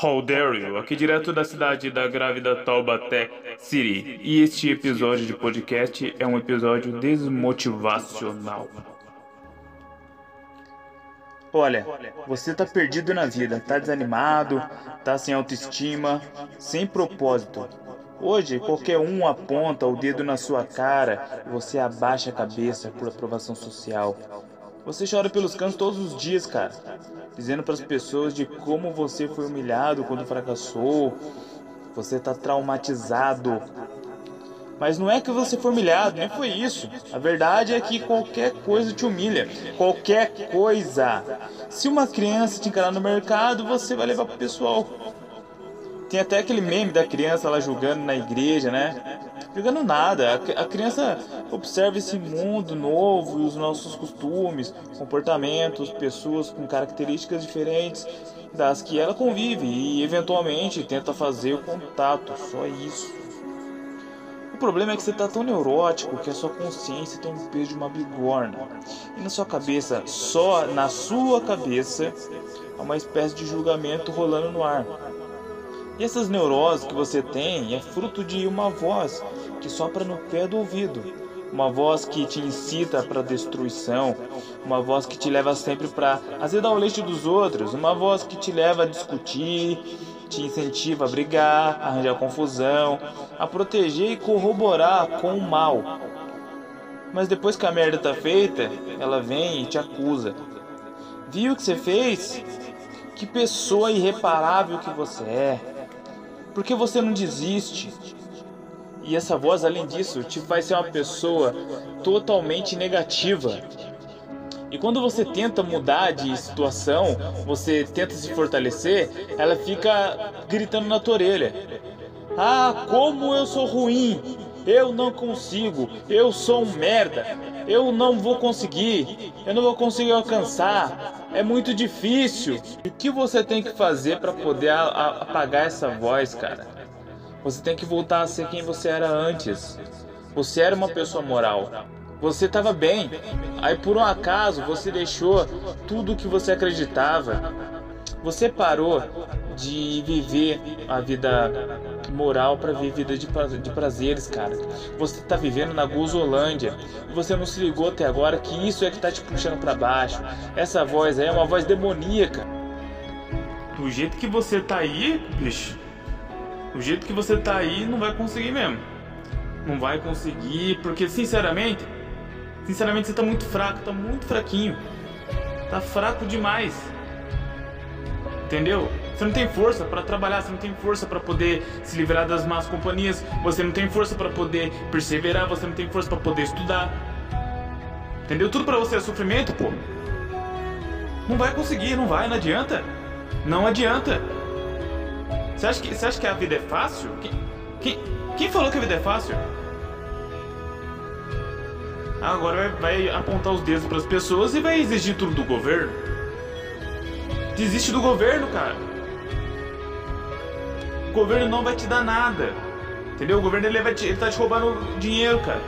How dare you? Aqui direto da cidade da grávida Taubaté City. E este episódio de podcast é um episódio desmotivacional. Olha, você tá perdido na vida, tá desanimado, tá sem autoestima, sem propósito. Hoje, qualquer um aponta o dedo na sua cara e você abaixa a cabeça por aprovação social. Você chora pelos cantos todos os dias, cara, dizendo para as pessoas de como você foi humilhado quando fracassou. Você tá traumatizado. Mas não é que você foi humilhado, nem foi isso. A verdade é que qualquer coisa te humilha. Qualquer coisa. Se uma criança te encarar no mercado, você vai levar pro pessoal. Tem até aquele meme da criança lá julgando na igreja, né? Julgando nada. A criança observa esse mundo novo e os nossos costumes, comportamentos, pessoas com características diferentes das que ela convive e eventualmente tenta fazer o contato. Só isso. O problema é que você tá tão neurótico que a sua consciência tem um peso de uma bigorna. E na sua cabeça, só na sua cabeça, há uma espécie de julgamento rolando no ar. E essas neuroses que você tem é fruto de uma voz que sopra no pé do ouvido, uma voz que te incita para destruição, uma voz que te leva sempre para azedar o leite dos outros, uma voz que te leva a discutir, te incentiva a brigar, a arranjar confusão, a proteger e corroborar com o mal. Mas depois que a merda tá feita, ela vem e te acusa. Viu o que você fez? Que pessoa irreparável que você é. Por que você não desiste? E essa voz, além disso, te faz ser uma pessoa totalmente negativa. E quando você tenta mudar de situação, você tenta se fortalecer, ela fica gritando na tua orelha: Ah, como eu sou ruim! Eu não consigo! Eu sou um merda! Eu não vou conseguir! Eu não vou conseguir alcançar! É muito difícil! O que você tem que fazer para poder apagar essa voz, cara? Você tem que voltar a ser quem você era antes. Você era uma pessoa moral. Você estava bem. Aí por um acaso você deixou tudo o que você acreditava. Você parou de viver a vida moral para viver vida de prazeres, cara. Você tá vivendo na Gozolândia e você não se ligou até agora que isso é que tá te puxando para baixo. Essa voz aí é uma voz demoníaca. Do jeito que você tá aí, bicho, do jeito que você tá aí, não vai conseguir mesmo. Não vai conseguir, porque sinceramente, sinceramente você tá muito fraco, tá muito fraquinho. Tá fraco demais. Entendeu? Você não tem força para trabalhar, você não tem força para poder se livrar das más companhias, você não tem força para poder perseverar, você não tem força para poder estudar. Entendeu? Tudo para você é sofrimento, pô. Não vai conseguir, não vai, não adianta. Não adianta. Você acha que, você acha que a vida é fácil? Quem, quem, quem falou que a vida é fácil? Agora vai, vai apontar os dedos para as pessoas e vai exigir tudo do governo. Desiste do governo, cara. O governo não vai te dar nada. Entendeu? O governo ele, vai te, ele tá te roubando dinheiro, cara.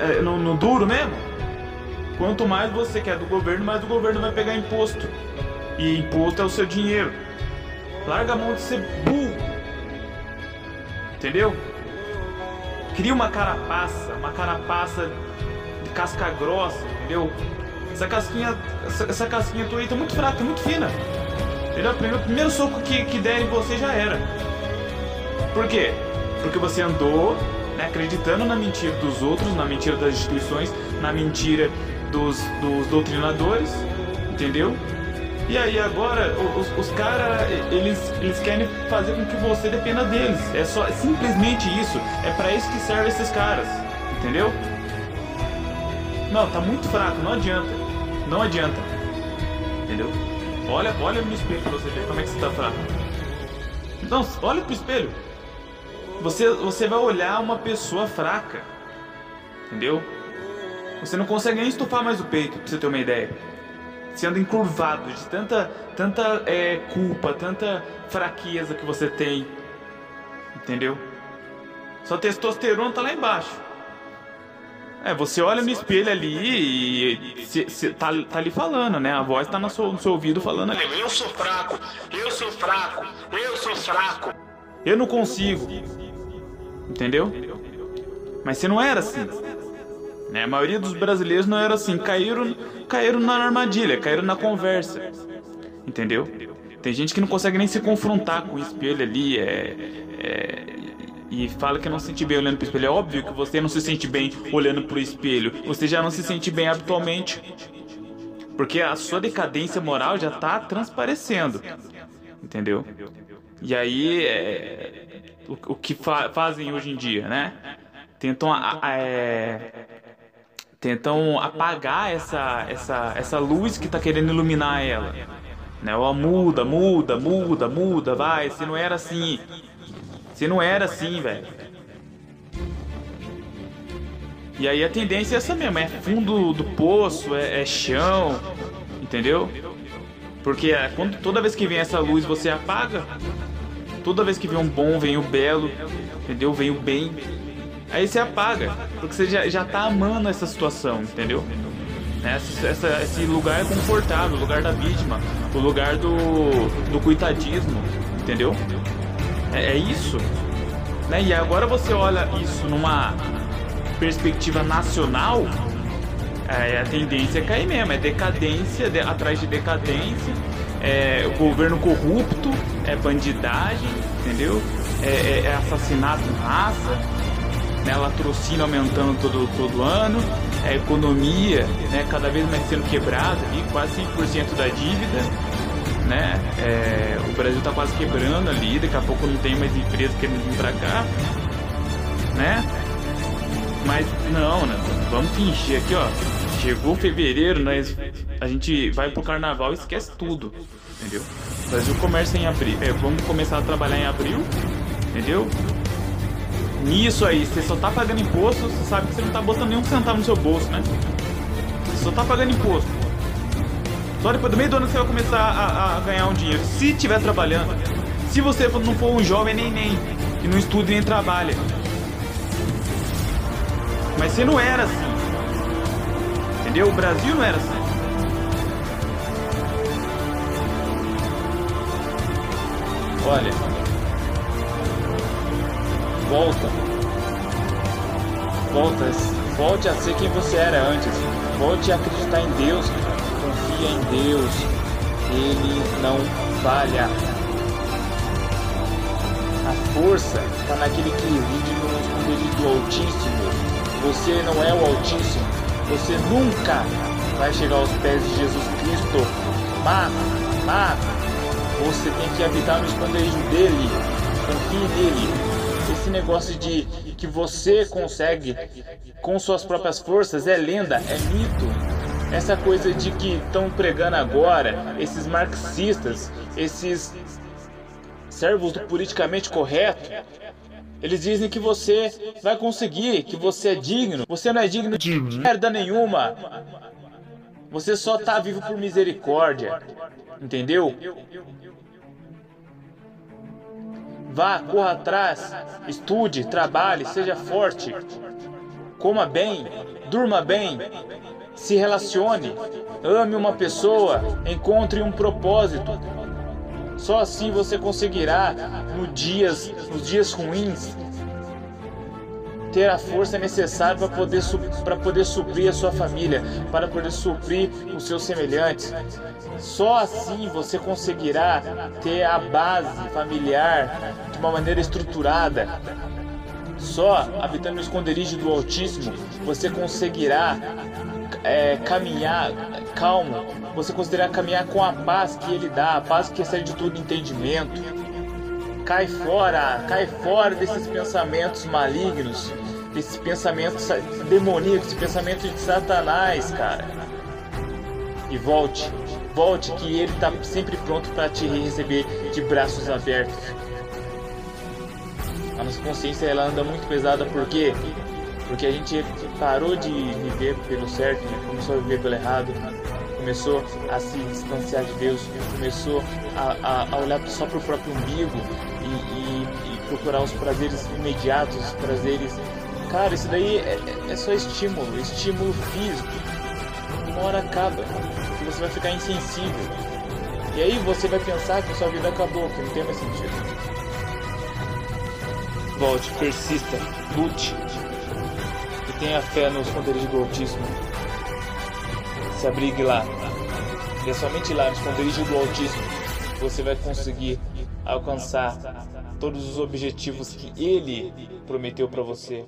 É, no, no duro mesmo. Quanto mais você quer do governo, mais o governo vai pegar imposto. E imposto é o seu dinheiro. Larga a mão de ser burro. Entendeu? Cria uma carapaça, uma carapaça de casca grossa, entendeu? Essa casquinha, essa, essa casquinha tua aí tá muito fraca, tá muito fina. Entendeu? O primeiro, primeiro soco que, que der em você já era. Por quê? Porque você andou né, acreditando na mentira dos outros, na mentira das instituições, na mentira dos, dos doutrinadores, entendeu? E aí agora os, os caras eles, eles querem fazer com que você dependa deles. É só simplesmente isso. É para isso que servem esses caras, entendeu? Não, tá muito fraco, não adianta. Não adianta. Entendeu? Olha, olha no espelho pra você ver como é que você tá fraco. Então, olha pro espelho. Você, você vai olhar uma pessoa fraca. Entendeu? Você não consegue nem estufar mais o peito, pra você ter uma ideia sendo encurvado de tanta, tanta é, culpa, tanta fraqueza que você tem. Entendeu? Sua testosterona tá lá embaixo. É, você olha no espelho ali e cê, cê tá, tá ali falando, né? A voz tá no seu, no seu ouvido falando ali. Eu sou fraco, eu sou fraco, eu sou fraco. Eu não consigo. Entendeu? Mas você não era assim. Né? A maioria dos brasileiros não era assim. Caíram, caíram na armadilha, caíram na conversa. Entendeu? Tem gente que não consegue nem se confrontar com o espelho ali. É, é, e fala que não se sente bem olhando pro espelho. É óbvio que você não se sente bem olhando pro espelho. Você já não se sente bem habitualmente. Porque a sua decadência moral já tá transparecendo. Entendeu? E aí, é, o, o, que fa fazem hoje em dia, né? Tentam, a, a, é, tentam apagar essa, essa, essa luz que tá querendo iluminar ela. Né? Ó, muda, muda, muda, muda, vai. Se não era assim, você não era assim, velho. E aí a tendência é essa mesmo, é fundo do poço, é, é chão, entendeu? Porque é, quando, toda vez que vem essa luz você apaga, toda vez que vem um bom, vem o belo, entendeu? Vem o bem. Aí você apaga, porque você já, já tá amando essa situação, entendeu? Essa, essa, esse lugar é confortável, o lugar da vítima, o lugar do, do coitadismo, entendeu? É, é isso. Né? E agora você olha isso numa perspectiva nacional, é, a tendência é cair mesmo, é decadência de, atrás de decadência, é governo corrupto, é bandidagem, entendeu? É, é, é assassinato em massa, né? latrocínio aumentando todo, todo ano, é economia né? cada vez mais sendo quebrada, quase 5% da dívida né? É, o Brasil tá quase quebrando ali, daqui a pouco não tem mais empresa querendo vir pra cá, né? Mas não, né? Vamos fingir aqui, ó. Chegou fevereiro, nós, a gente vai pro carnaval e esquece tudo, entendeu? O Brasil começa em abril, é, vamos começar a trabalhar em abril, entendeu? Nisso aí, você só tá pagando imposto, você sabe que você não tá botando nenhum centavo no seu bolso, né? Você só tá pagando imposto. Só depois do meio do ano você vai começar a, a ganhar um dinheiro. Se estiver trabalhando. Se você não for um jovem nem nem, que não estuda nem trabalha. Mas você não era assim. Entendeu? O Brasil não era assim. Olha. Volta. Volta. Volte a ser quem você era antes. Volte a acreditar em Deus em Deus, Ele não falha. A força está naquele que vive no esconderijo do Altíssimo. Você não é o Altíssimo. Você nunca vai chegar aos pés de Jesus Cristo. Mas, mas, você tem que habitar no esconderijo dele. Confie nele. Esse negócio de que você consegue com suas próprias forças é lenda, é mito essa coisa de que estão pregando agora, esses marxistas, esses servos do politicamente correto, eles dizem que você vai conseguir, que você é digno. Você não é digno de merda nenhuma. Você só tá vivo por misericórdia. Entendeu? Vá, corra atrás, estude, trabalhe, seja forte. Coma bem, durma bem, se relacione, ame uma pessoa, encontre um propósito. Só assim você conseguirá, no dias, nos dias ruins, ter a força necessária para poder, para poder suprir a sua família, para poder suprir os seus semelhantes. Só assim você conseguirá ter a base familiar de uma maneira estruturada. Só habitando no esconderijo do Altíssimo você conseguirá é, caminhar calmo, você considerar caminhar com a paz que ele dá, a paz que excede de tudo entendimento. Cai fora, cai fora desses pensamentos malignos, desses pensamentos demoníacos, esse pensamento de Satanás, cara. E volte, volte que ele está sempre pronto para te receber de braços abertos. A nossa consciência ela anda muito pesada porque porque a gente parou de viver pelo certo, né? começou a viver pelo errado, começou a se distanciar de Deus, começou a, a, a olhar só para o próprio umbigo e, e, e, procurar os prazeres imediatos, os prazeres. Cara, isso daí é, é, é só estímulo, estímulo físico. Uma hora acaba, você vai ficar insensível. E aí você vai pensar que sua vida acabou, que não tem mais sentido. Volte, persista, lute. Tenha fé nos esconderijos do autismo. Se abrigue lá. E é somente lá, no esconderijo do autismo, você vai conseguir alcançar todos os objetivos que ele prometeu para você.